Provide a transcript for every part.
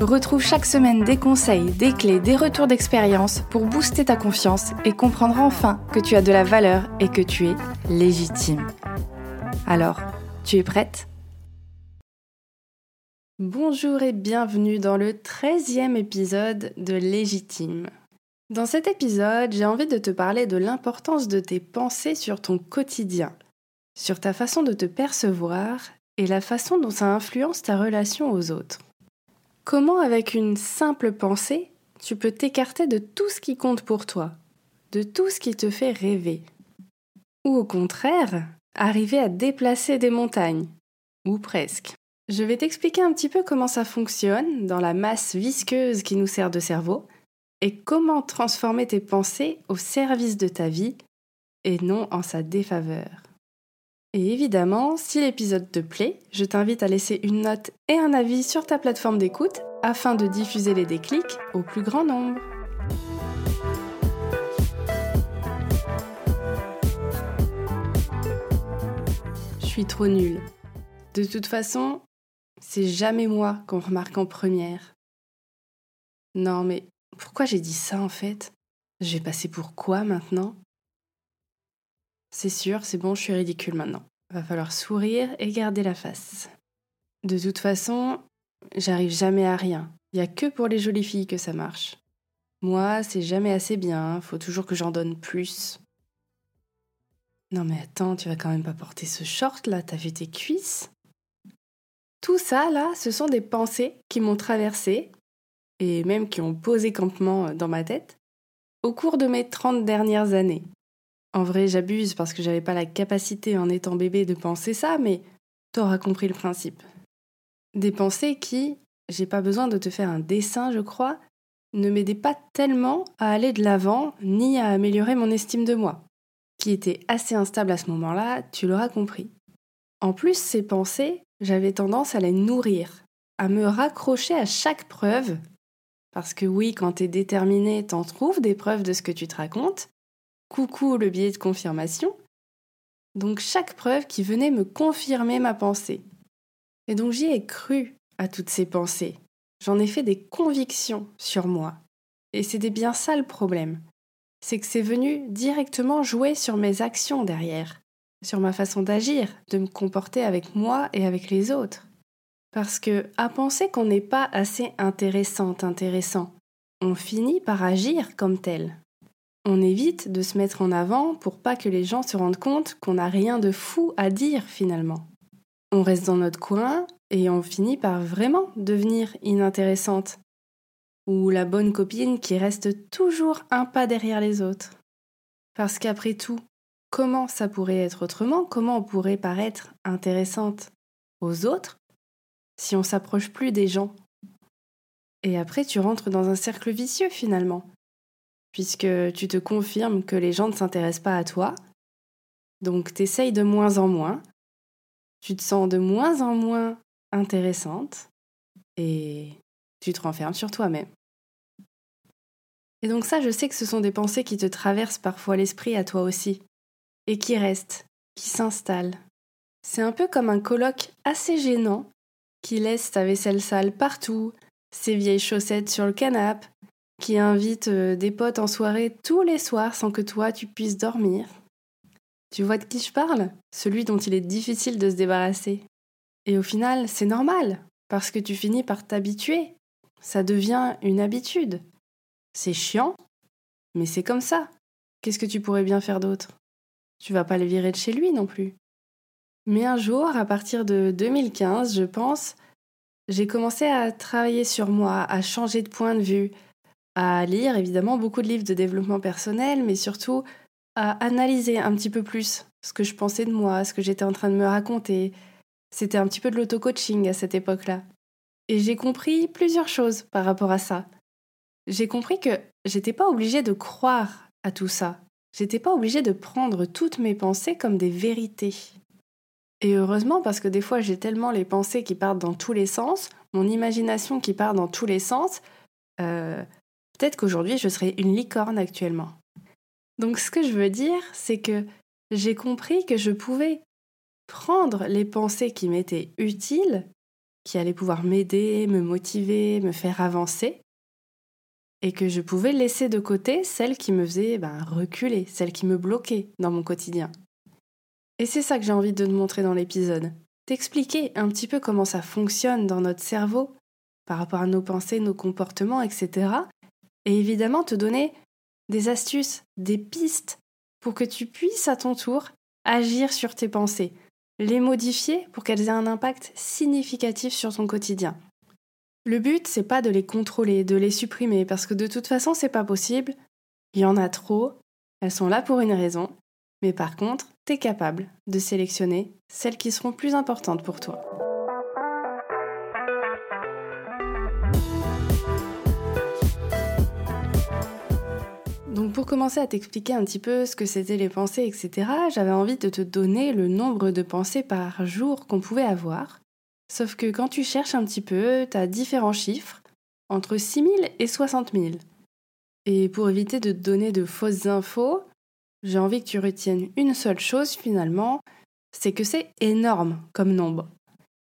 Retrouve chaque semaine des conseils, des clés, des retours d'expérience pour booster ta confiance et comprendre enfin que tu as de la valeur et que tu es légitime. Alors, tu es prête? Bonjour et bienvenue dans le 13e épisode de Légitime. Dans cet épisode, j'ai envie de te parler de l'importance de tes pensées sur ton quotidien, sur ta façon de te percevoir et la façon dont ça influence ta relation aux autres. Comment avec une simple pensée, tu peux t'écarter de tout ce qui compte pour toi, de tout ce qui te fait rêver? Ou au contraire, arriver à déplacer des montagnes, ou presque. Je vais t'expliquer un petit peu comment ça fonctionne dans la masse visqueuse qui nous sert de cerveau et comment transformer tes pensées au service de ta vie et non en sa défaveur. Et évidemment, si l'épisode te plaît, je t'invite à laisser une note et un avis sur ta plateforme d'écoute afin de diffuser les déclics au plus grand nombre. Je suis trop nulle. De toute façon, c'est jamais moi qu'on remarque en première. Non mais pourquoi j'ai dit ça en fait? Je vais passer pour quoi maintenant? C'est sûr, c'est bon, je suis ridicule maintenant. Va falloir sourire et garder la face. De toute façon, j'arrive jamais à rien. Il y a que pour les jolies filles que ça marche. Moi, c'est jamais assez bien, faut toujours que j'en donne plus. Non mais attends, tu vas quand même pas porter ce short là, t'as vu tes cuisses? Tout ça là, ce sont des pensées qui m'ont traversé et même qui ont posé campement dans ma tête au cours de mes 30 dernières années. En vrai, j'abuse parce que j'avais pas la capacité en étant bébé de penser ça, mais t'auras compris le principe. Des pensées qui, j'ai pas besoin de te faire un dessin, je crois, ne m'aidaient pas tellement à aller de l'avant ni à améliorer mon estime de moi, qui était assez instable à ce moment-là, tu l'auras compris. En plus, ces pensées, j'avais tendance à les nourrir, à me raccrocher à chaque preuve, parce que oui, quand t'es déterminé, t'en trouves des preuves de ce que tu te racontes, coucou le biais de confirmation. Donc chaque preuve qui venait me confirmer ma pensée. Et donc j'y ai cru à toutes ces pensées. J'en ai fait des convictions sur moi. Et c'était bien ça le problème. C'est que c'est venu directement jouer sur mes actions derrière, sur ma façon d'agir, de me comporter avec moi et avec les autres. Parce que, à penser qu'on n'est pas assez intéressante, intéressant, on finit par agir comme tel. On évite de se mettre en avant pour pas que les gens se rendent compte qu'on n'a rien de fou à dire finalement. On reste dans notre coin et on finit par vraiment devenir inintéressante. Ou la bonne copine qui reste toujours un pas derrière les autres. Parce qu'après tout, comment ça pourrait être autrement? Comment on pourrait paraître intéressante aux autres si on s'approche plus des gens? Et après, tu rentres dans un cercle vicieux finalement puisque tu te confirmes que les gens ne s'intéressent pas à toi. Donc t'essayes de moins en moins, tu te sens de moins en moins intéressante et tu te renfermes sur toi-même. Et donc ça, je sais que ce sont des pensées qui te traversent parfois l'esprit à toi aussi, et qui restent, qui s'installent. C'est un peu comme un colloque assez gênant qui laisse ta vaisselle sale partout, ses vieilles chaussettes sur le canapé, qui invite euh, des potes en soirée tous les soirs sans que toi tu puisses dormir. Tu vois de qui je parle? Celui dont il est difficile de se débarrasser. Et au final, c'est normal, parce que tu finis par t'habituer. Ça devient une habitude. C'est chiant, mais c'est comme ça. Qu'est-ce que tu pourrais bien faire d'autre? Tu vas pas le virer de chez lui non plus. Mais un jour, à partir de 2015, je pense, j'ai commencé à travailler sur moi, à changer de point de vue, à lire évidemment beaucoup de livres de développement personnel, mais surtout à analyser un petit peu plus ce que je pensais de moi, ce que j'étais en train de me raconter. C'était un petit peu de l'auto-coaching à cette époque-là. Et j'ai compris plusieurs choses par rapport à ça. J'ai compris que j'étais pas obligée de croire à tout ça. J'étais pas obligée de prendre toutes mes pensées comme des vérités. Et heureusement, parce que des fois j'ai tellement les pensées qui partent dans tous les sens, mon imagination qui part dans tous les sens, euh, peut-être qu'aujourd'hui je serais une licorne actuellement. Donc ce que je veux dire, c'est que j'ai compris que je pouvais prendre les pensées qui m'étaient utiles, qui allaient pouvoir m'aider, me motiver, me faire avancer, et que je pouvais laisser de côté celles qui me faisaient ben, reculer, celles qui me bloquaient dans mon quotidien. Et c'est ça que j'ai envie de te montrer dans l'épisode. T'expliquer un petit peu comment ça fonctionne dans notre cerveau par rapport à nos pensées, nos comportements, etc. Et évidemment te donner des astuces, des pistes pour que tu puisses à ton tour agir sur tes pensées, les modifier pour qu'elles aient un impact significatif sur ton quotidien. Le but, c'est pas de les contrôler, de les supprimer, parce que de toute façon, c'est pas possible. Il y en a trop, elles sont là pour une raison, mais par contre, tu es capable de sélectionner celles qui seront plus importantes pour toi. Pour commencer à t'expliquer un petit peu ce que c'était les pensées, etc., j'avais envie de te donner le nombre de pensées par jour qu'on pouvait avoir. Sauf que quand tu cherches un petit peu, tu as différents chiffres, entre 6 000 et 60 000. Et pour éviter de te donner de fausses infos, j'ai envie que tu retiennes une seule chose finalement, c'est que c'est énorme comme nombre.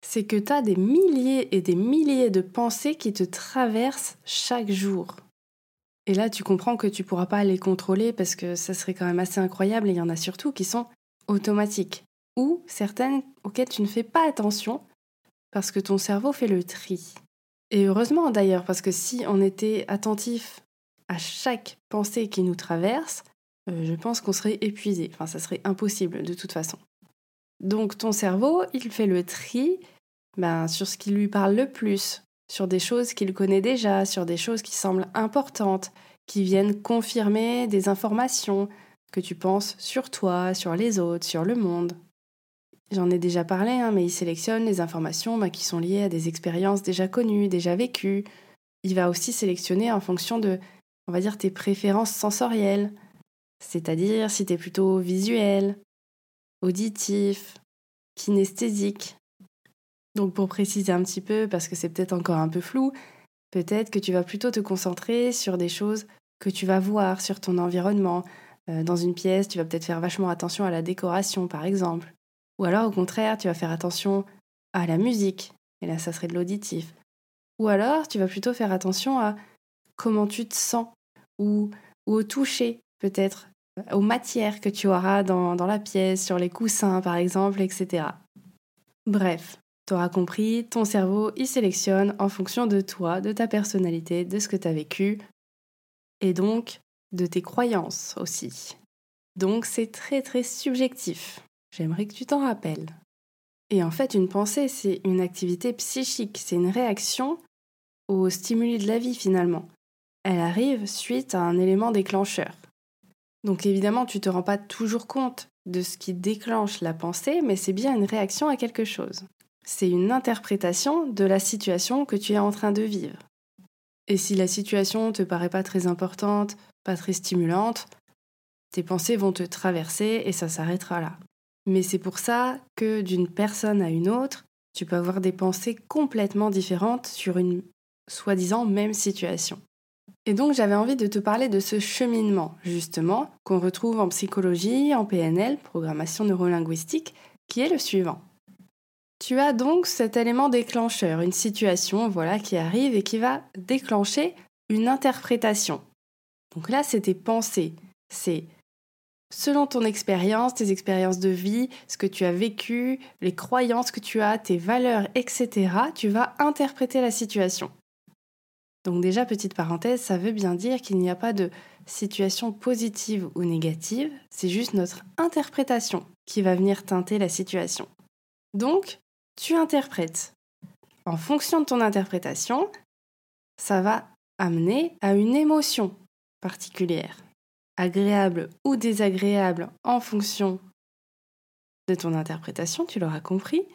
C'est que tu as des milliers et des milliers de pensées qui te traversent chaque jour. Et là, tu comprends que tu pourras pas les contrôler parce que ça serait quand même assez incroyable et il y en a surtout qui sont automatiques ou certaines auxquelles tu ne fais pas attention parce que ton cerveau fait le tri. Et heureusement d'ailleurs, parce que si on était attentif à chaque pensée qui nous traverse, euh, je pense qu'on serait épuisé. Enfin, ça serait impossible de toute façon. Donc ton cerveau, il fait le tri ben, sur ce qui lui parle le plus, sur des choses qu'il connaît déjà, sur des choses qui semblent importantes, qui viennent confirmer des informations que tu penses sur toi, sur les autres, sur le monde. J'en ai déjà parlé, hein, mais il sélectionne les informations ben, qui sont liées à des expériences déjà connues, déjà vécues. Il va aussi sélectionner en fonction de, on va dire, tes préférences sensorielles, c'est-à-dire si tu es plutôt visuel, auditif, kinesthésique. Donc pour préciser un petit peu, parce que c'est peut-être encore un peu flou, peut-être que tu vas plutôt te concentrer sur des choses que tu vas voir sur ton environnement. Euh, dans une pièce, tu vas peut-être faire vachement attention à la décoration, par exemple. Ou alors au contraire, tu vas faire attention à la musique, et là ça serait de l'auditif. Ou alors tu vas plutôt faire attention à comment tu te sens, ou, ou au toucher, peut-être aux matières que tu auras dans, la pièce, sur les coussins par exemple, etc. Bref, tu auras compris, ton cerveau, il sélectionne en fonction de toi, de ta personnalité, de ce que tu as vécu, et donc de tes croyances aussi. Donc c'est très très subjectif. J'aimerais que tu t'en rappelles. Et en fait, une pensée, c'est une activité psychique, c'est une réaction aux stimuli de la vie finalement. Elle arrive suite à un élément déclencheur. Donc évidemment, tu ne te rends pas toujours compte de ce qui déclenche la pensée, mais c'est bien une réaction à quelque chose. C'est une interprétation de la situation que tu es en train de vivre. Et si la situation te paraît pas très importante, pas très stimulante, tes pensées vont te traverser et ça s'arrêtera là. Mais c'est pour ça que d'une personne à une autre, tu peux avoir des pensées complètement différentes sur une soi-disant même situation. Et donc j'avais envie de te parler de ce cheminement, justement, qu'on retrouve en psychologie, en PNL, programmation neurolinguistique, qui est le suivant. Tu as donc cet élément déclencheur, une situation voilà qui arrive et qui va déclencher une interprétation. Donc là, c'est tes pensées, c'est selon ton expérience, tes expériences de vie, ce que tu as vécu, les croyances que tu as, tes valeurs, etc., tu vas interpréter la situation. Donc déjà, petite parenthèse, ça veut bien dire qu'il n'y a pas de situation positive ou négative, c'est juste notre interprétation qui va venir teinter la situation. Donc, tu interprètes. En fonction de ton interprétation, ça va amener à une émotion particulière, agréable ou désagréable en fonction de ton interprétation, tu l'auras compris,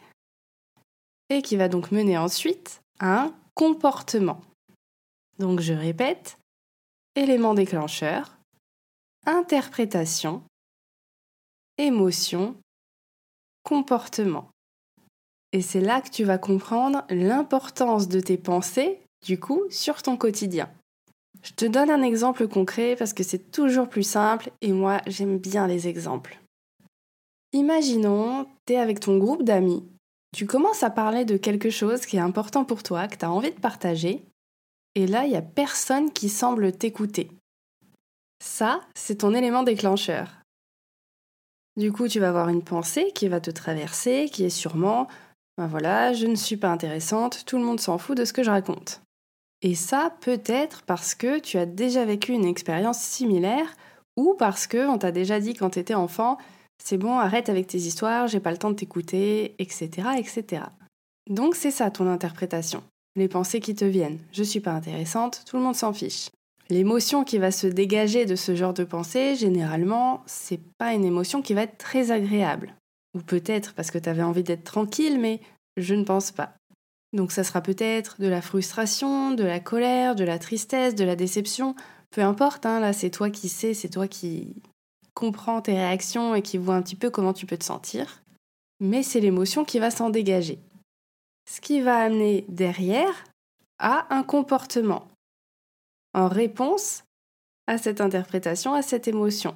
et qui va donc mener ensuite à un comportement. Donc je répète, élément déclencheur, interprétation, émotion, comportement. Et c'est là que tu vas comprendre l'importance de tes pensées, du coup, sur ton quotidien. Je te donne un exemple concret parce que c'est toujours plus simple et moi j'aime bien les exemples. Imaginons, tu es avec ton groupe d'amis, tu commences à parler de quelque chose qui est important pour toi, que tu as envie de partager, et là il n'y a personne qui semble t'écouter. Ça, c'est ton élément déclencheur. Du coup, tu vas avoir une pensée qui va te traverser, qui est sûrement ben voilà, je ne suis pas intéressante, tout le monde s'en fout de ce que je raconte. Et ça peut être parce que tu as déjà vécu une expérience similaire ou parce que on t'a déjà dit quand tu étais enfant, c'est bon, arrête avec tes histoires, j'ai pas le temps de t'écouter, etc., etc. Donc c'est ça ton interprétation. Les pensées qui te viennent. Je suis pas intéressante, tout le monde s'en fiche. L'émotion qui va se dégager de ce genre de pensée, généralement, c'est pas une émotion qui va être très agréable. Ou peut-être parce que tu avais envie d'être tranquille, mais je ne pense pas. Donc ça sera peut-être de la frustration, de la colère, de la tristesse, de la déception, peu importe, hein, là c'est toi qui sais, c'est toi qui comprends tes réactions et qui vois un petit peu comment tu peux te sentir. Mais c'est l'émotion qui va s'en dégager. Ce qui va amener derrière à un comportement en réponse à cette interprétation, à cette émotion.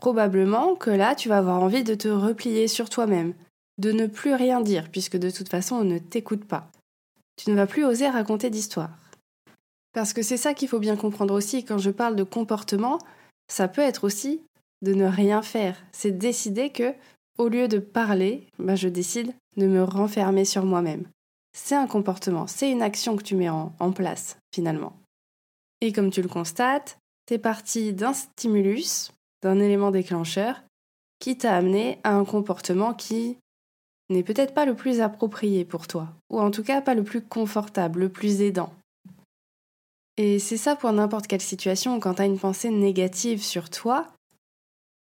Probablement que là, tu vas avoir envie de te replier sur toi-même, de ne plus rien dire, puisque de toute façon, on ne t'écoute pas. Tu ne vas plus oser raconter d'histoire. Parce que c'est ça qu'il faut bien comprendre aussi, quand je parle de comportement, ça peut être aussi de ne rien faire. C'est décider que, au lieu de parler, bah, je décide de me renfermer sur moi-même. C'est un comportement, c'est une action que tu mets en place, finalement. Et comme tu le constates, t'es parti d'un stimulus, d'un élément déclencheur, qui t'a amené à un comportement qui n'est peut-être pas le plus approprié pour toi, ou en tout cas pas le plus confortable, le plus aidant. Et c'est ça pour n'importe quelle situation, quand tu as une pensée négative sur toi,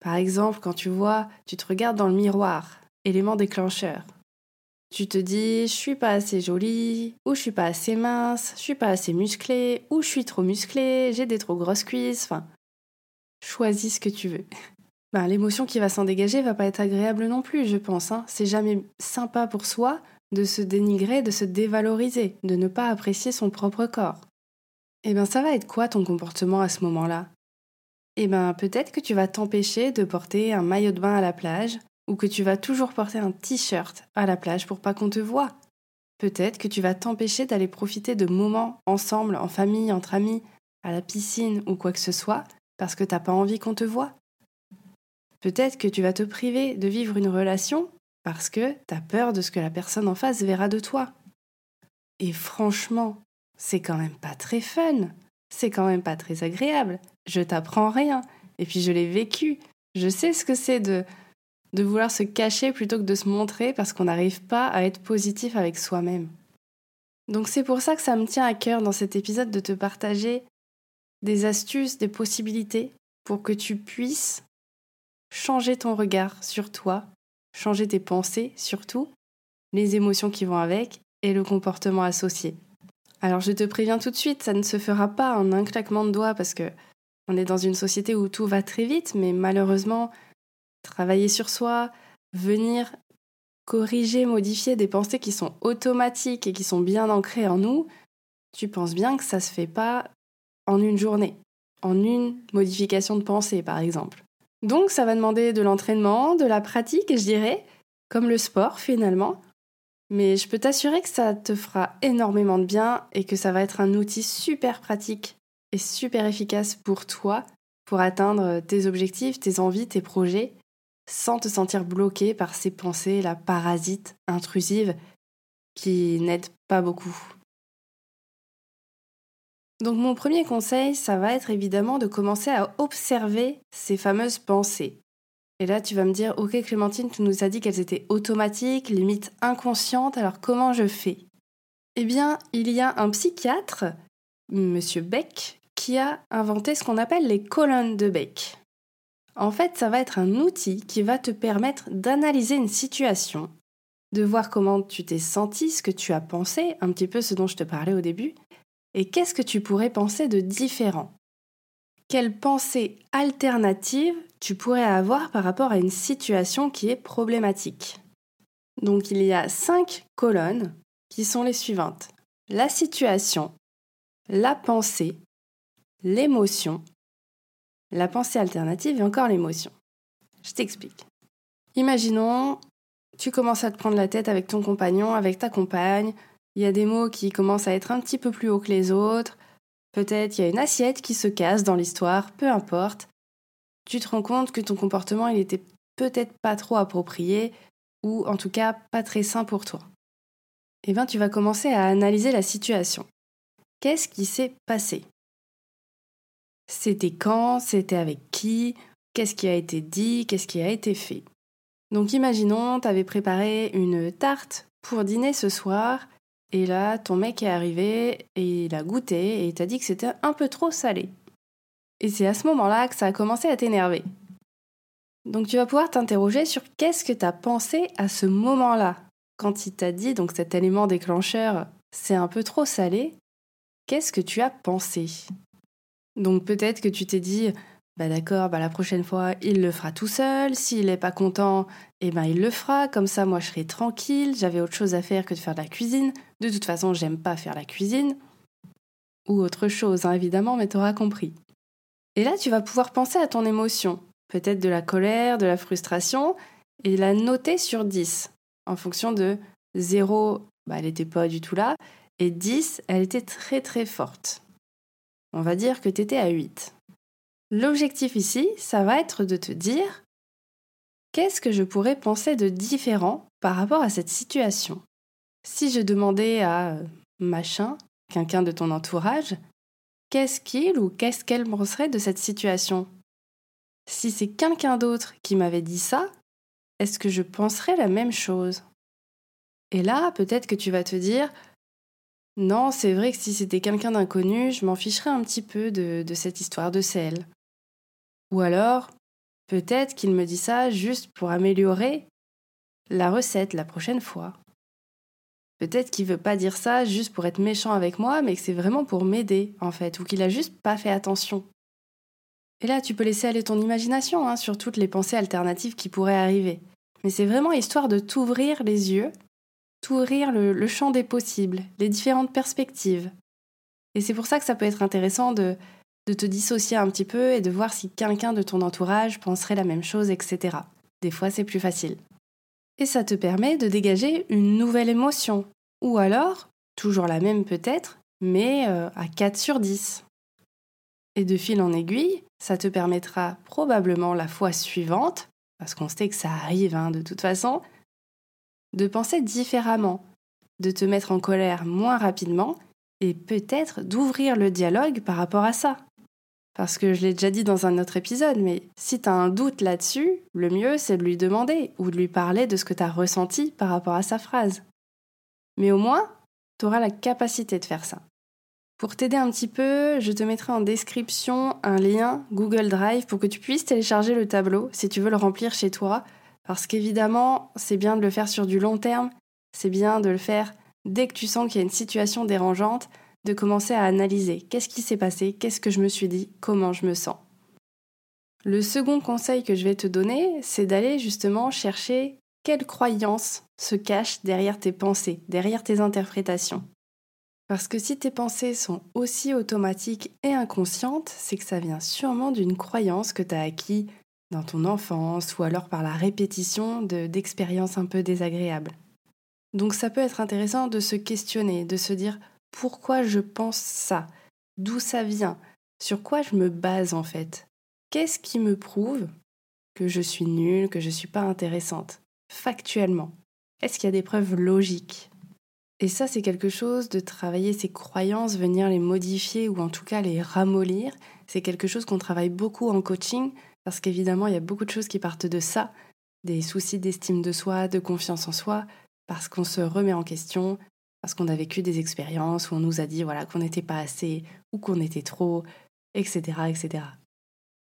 par exemple quand tu vois, tu te regardes dans le miroir, élément déclencheur. Tu te dis je suis pas assez jolie, ou je suis pas assez mince, je suis pas assez musclée, ou je suis trop musclée, j'ai des trop grosses cuisses, enfin, choisis ce que tu veux. Ben, l'émotion qui va s'en dégager va pas être agréable non plus, je pense. Hein. C'est jamais sympa pour soi de se dénigrer, de se dévaloriser, de ne pas apprécier son propre corps. Eh bien, ça va être quoi ton comportement à ce moment-là? Eh bien, peut-être que tu vas t'empêcher de porter un maillot de bain à la plage, ou que tu vas toujours porter un t-shirt à la plage pour pas qu'on te voie. Peut-être que tu vas t'empêcher d'aller profiter de moments ensemble, en famille, entre amis, à la piscine ou quoi que ce soit, parce que t'as pas envie qu'on te voie. Peut-être que tu vas te priver de vivre une relation parce que tu as peur de ce que la personne en face verra de toi. Et franchement, c'est quand même pas très fun. C'est quand même pas très agréable. Je t'apprends rien. Et puis je l'ai vécu. Je sais ce que c'est de, de vouloir se cacher plutôt que de se montrer parce qu'on n'arrive pas à être positif avec soi-même. Donc c'est pour ça que ça me tient à cœur dans cet épisode de te partager des astuces, des possibilités pour que tu puisses changer ton regard sur toi, changer tes pensées surtout, les émotions qui vont avec et le comportement associé. Alors je te préviens tout de suite, ça ne se fera pas en un claquement de doigts parce que on est dans une société où tout va très vite, mais malheureusement, travailler sur soi, venir corriger, modifier des pensées qui sont automatiques et qui sont bien ancrées en nous, tu penses bien que ça se fait pas en une journée, en une modification de pensée par exemple. Donc ça va demander de l'entraînement, de la pratique, je dirais, comme le sport finalement. Mais je peux t'assurer que ça te fera énormément de bien et que ça va être un outil super pratique et super efficace pour toi pour atteindre tes objectifs, tes envies, tes projets, sans te sentir bloqué par ces pensées, la parasite intrusive qui n'aident pas beaucoup. Donc mon premier conseil, ça va être évidemment de commencer à observer ces fameuses pensées. Et là, tu vas me dire, ok Clémentine, tu nous as dit qu'elles étaient automatiques, limite inconscientes, alors comment je fais? Eh bien, il y a un psychiatre, Monsieur Beck, qui a inventé ce qu'on appelle les colonnes de Beck. En fait, ça va être un outil qui va te permettre d'analyser une situation, de voir comment tu t'es senti, ce que tu as pensé, un petit peu ce dont je te parlais au début, et qu'est-ce que tu pourrais penser de différent? Quelle pensée alternative tu pourrais avoir par rapport à une situation qui est problématique? Donc il y a cinq colonnes qui sont les suivantes. La situation, la pensée, l'émotion, la pensée alternative et encore l'émotion. Je t'explique. Imaginons, tu commences à te prendre la tête avec ton compagnon, avec ta compagne, il y a des mots qui commencent à être un petit peu plus hauts que les autres, peut-être il y a une assiette qui se casse dans l'histoire, peu importe. Tu te rends compte que ton comportement, il était peut-être pas trop approprié, ou en tout cas pas très sain pour toi. Eh bien, tu vas commencer à analyser la situation. Qu'est-ce qui s'est passé? C'était quand? C'était avec qui? Qu'est-ce qui a été dit? Qu'est-ce qui a été fait? Donc imaginons, tu avais préparé une tarte pour dîner ce soir, et là, ton mec est arrivé et il a goûté et t'a dit que c'était un peu trop salé. Et c'est à ce moment-là que ça a commencé à t'énerver. Donc tu vas pouvoir t'interroger sur qu'est-ce que tu as pensé à ce moment-là. Quand il t'a dit, donc cet élément déclencheur, c'est un peu trop salé, qu'est-ce que tu as pensé? Donc peut-être que tu t'es dit, bah d'accord, bah la prochaine fois, il le fera tout seul, s'il n'est pas content, eh ben il le fera, comme ça moi je serai tranquille, j'avais autre chose à faire que de faire de la cuisine, de toute façon j'aime pas faire la cuisine, ou autre chose, hein, évidemment, mais tu auras compris. Et là tu vas pouvoir penser à ton émotion, peut-être de la colère, de la frustration, et la noter sur 10, en fonction de 0, bah, elle n'était pas du tout là, et 10, elle était très très forte. On va dire que tu étais à 8. L'objectif ici, ça va être de te dire qu'est-ce que je pourrais penser de différent par rapport à cette situation? Si je demandais à euh, machin, quelqu'un de ton entourage, qu'est-ce qu'il ou qu'est-ce qu'elle penserait de cette situation? Si c'est quelqu'un d'autre qui m'avait dit ça, est-ce que je penserais la même chose? Et là, peut-être que tu vas te dire, non, c'est vrai que si c'était quelqu'un d'inconnu, je m'en ficherais un petit peu de, de cette histoire de sel. Ou alors, peut-être qu'il me dit ça juste pour améliorer la recette la prochaine fois. Peut-être qu'il veut pas dire ça juste pour être méchant avec moi, mais que c'est vraiment pour m'aider, en fait, ou qu'il a juste pas fait attention. Et là, tu peux laisser aller ton imagination hein, sur toutes les pensées alternatives qui pourraient arriver. Mais c'est vraiment histoire de t'ouvrir les yeux, t'ouvrir le, le champ des possibles, les différentes perspectives. Et c'est pour ça que ça peut être intéressant de, de te dissocier un petit peu et de voir si quelqu'un de ton entourage penserait la même chose, etc. Des fois, c'est plus facile. Et ça te permet de dégager une nouvelle émotion. Ou alors, toujours la même peut-être, mais euh, à 4 sur 10. Et de fil en aiguille, ça te permettra probablement la fois suivante, parce qu'on sait que ça arrive hein, de toute façon, de penser différemment, de te mettre en colère moins rapidement et peut-être d'ouvrir le dialogue par rapport à ça. Parce que je l'ai déjà dit dans un autre épisode, mais si tu as un doute là-dessus, le mieux c'est de lui demander ou de lui parler de ce que tu as ressenti par rapport à sa phrase. Mais au moins, tu auras la capacité de faire ça. Pour t'aider un petit peu, je te mettrai en description un lien Google Drive pour que tu puisses télécharger le tableau si tu veux le remplir chez toi. Parce qu'évidemment, c'est bien de le faire sur du long terme, c'est bien de le faire dès que tu sens qu'il y a une situation dérangeante, de commencer à analyser qu'est-ce qui s'est passé, qu'est-ce que je me suis dit, comment je me sens. Le second conseil que je vais te donner, c'est d'aller justement chercher quelles croyances se cachent derrière tes pensées, derrière tes interprétations. Parce que si tes pensées sont aussi automatiques et inconscientes, c'est que ça vient sûrement d'une croyance que tu as acquis dans ton enfance ou alors par la répétition d'expériences un peu désagréables. Donc ça peut être intéressant de se questionner, de se dire pourquoi je pense ça, d'où ça vient, sur quoi je me base en fait? Qu'est-ce qui me prouve que je suis nulle, que je ne suis pas intéressante, factuellement Est-ce qu'il y a des preuves logiques? Et ça, c'est quelque chose de travailler ses croyances, venir les modifier ou en tout cas les ramollir. C'est quelque chose qu'on travaille beaucoup en coaching parce qu'évidemment, il y a beaucoup de choses qui partent de ça, des soucis d'estime de soi, de confiance en soi, parce qu'on se remet en question, parce qu'on a vécu des expériences où on nous a dit voilà qu'on n'était pas assez ou qu'on était trop, etc., etc.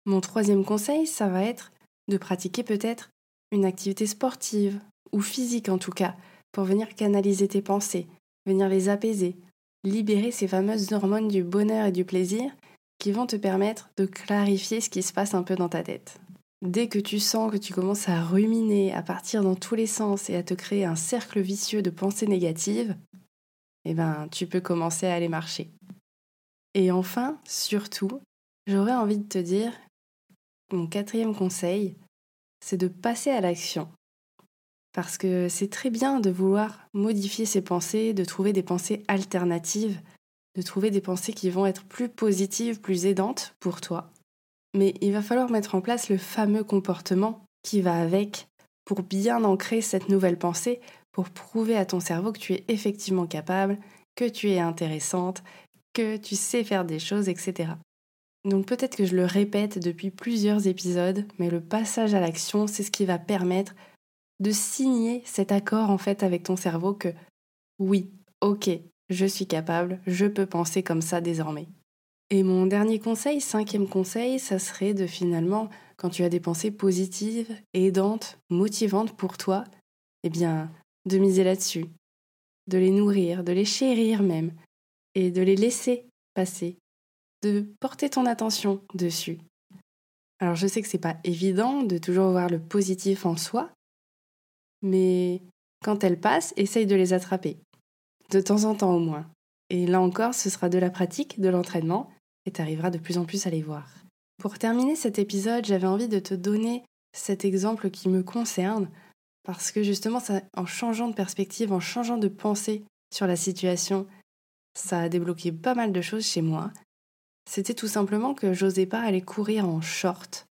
Mon troisième conseil, ça va être de pratiquer peut-être une activité sportive ou physique en tout cas pour venir canaliser tes pensées, venir les apaiser, libérer ces fameuses hormones du bonheur et du plaisir qui vont te permettre de clarifier ce qui se passe un peu dans ta tête. Dès que tu sens que tu commences à ruminer, à partir dans tous les sens et à te créer un cercle vicieux de pensées négatives, eh ben, tu peux commencer à aller marcher. Et enfin, surtout, j'aurais envie de te dire, mon quatrième conseil, c'est de passer à l'action. Parce que c'est très bien de vouloir modifier ses pensées, de trouver des pensées alternatives, de trouver des pensées qui vont être plus positives, plus aidantes pour toi. Mais il va falloir mettre en place le fameux comportement qui va avec pour bien ancrer cette nouvelle pensée, pour prouver à ton cerveau que tu es effectivement capable, que tu es intéressante, que tu sais faire des choses, etc. Donc peut-être que je le répète depuis plusieurs épisodes, mais le passage à l'action, c'est ce qui va permettre de signer cet accord en fait avec ton cerveau que oui, ok, je suis capable, je peux penser comme ça désormais. Et mon dernier conseil, cinquième conseil, ça serait de finalement, quand tu as des pensées positives, aidantes, motivantes pour toi, eh bien, de miser là-dessus, de les nourrir, de les chérir même, et de les laisser passer, de porter ton attention dessus. Alors je sais que c'est pas évident de toujours voir le positif en soi, mais quand elles passent, essaye de les attraper. De temps en temps au moins. Et là encore, ce sera de la pratique, de l'entraînement, et tu arriveras de plus en plus à les voir. Pour terminer cet épisode, j'avais envie de te donner cet exemple qui me concerne, parce que justement, en changeant de perspective, en changeant de pensée sur la situation, ça a débloqué pas mal de choses chez moi. C'était tout simplement que j'osais pas aller courir en short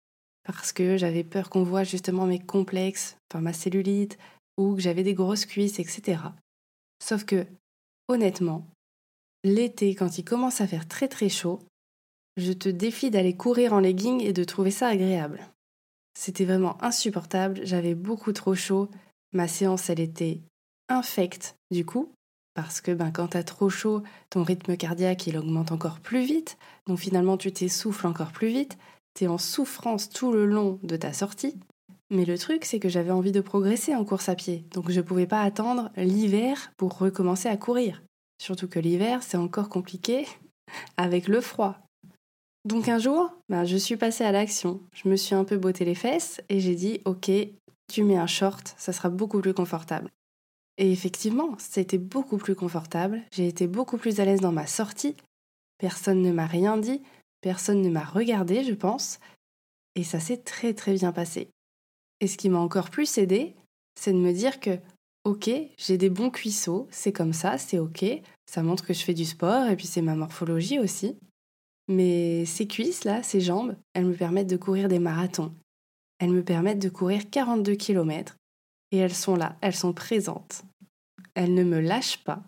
parce que j'avais peur qu'on voit justement mes complexes, enfin ma cellulite, ou que j'avais des grosses cuisses, etc. Sauf que, honnêtement, l'été, quand il commence à faire très très chaud, je te défie d'aller courir en legging et de trouver ça agréable. C'était vraiment insupportable, j'avais beaucoup trop chaud, ma séance elle était infecte du coup, parce que ben, quand t'as trop chaud, ton rythme cardiaque il augmente encore plus vite, donc finalement tu t'essouffles encore plus vite, t'es en souffrance tout le long de ta sortie. Mais le truc, c'est que j'avais envie de progresser en course à pied, donc je ne pouvais pas attendre l'hiver pour recommencer à courir. Surtout que l'hiver, c'est encore compliqué avec le froid. Donc un jour, ben, je suis passée à l'action. Je me suis un peu botté les fesses et j'ai dit Ok, tu mets un short, ça sera beaucoup plus confortable. Et effectivement, c'était beaucoup plus confortable, j'ai été beaucoup plus à l'aise dans ma sortie, personne ne m'a rien dit, Personne ne m'a regardé, je pense, et ça s'est très très bien passé. Et ce qui m'a encore plus aidé, c'est de me dire que, ok, j'ai des bons cuisseaux, c'est comme ça, c'est ok, ça montre que je fais du sport, et puis c'est ma morphologie aussi. Mais ces cuisses-là, ces jambes, elles me permettent de courir des marathons. Elles me permettent de courir 42 km. Et elles sont là, elles sont présentes. Elles ne me lâchent pas.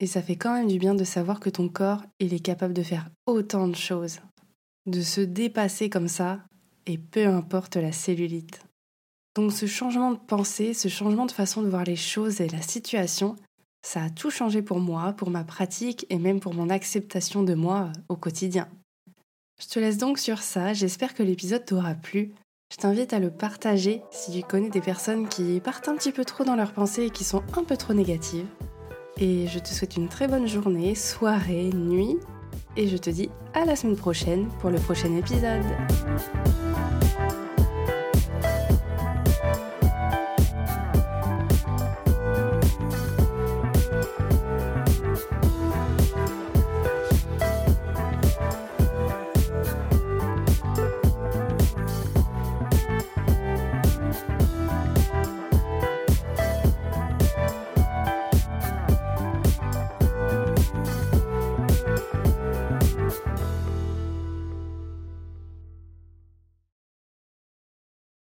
Et ça fait quand même du bien de savoir que ton corps, il est capable de faire autant de choses, de se dépasser comme ça, et peu importe la cellulite. Donc ce changement de pensée, ce changement de façon de voir les choses et la situation, ça a tout changé pour moi, pour ma pratique et même pour mon acceptation de moi au quotidien. Je te laisse donc sur ça, j'espère que l'épisode t'aura plu. Je t'invite à le partager si tu connais des personnes qui partent un petit peu trop dans leurs pensées et qui sont un peu trop négatives. Et je te souhaite une très bonne journée, soirée, nuit. Et je te dis à la semaine prochaine pour le prochain épisode.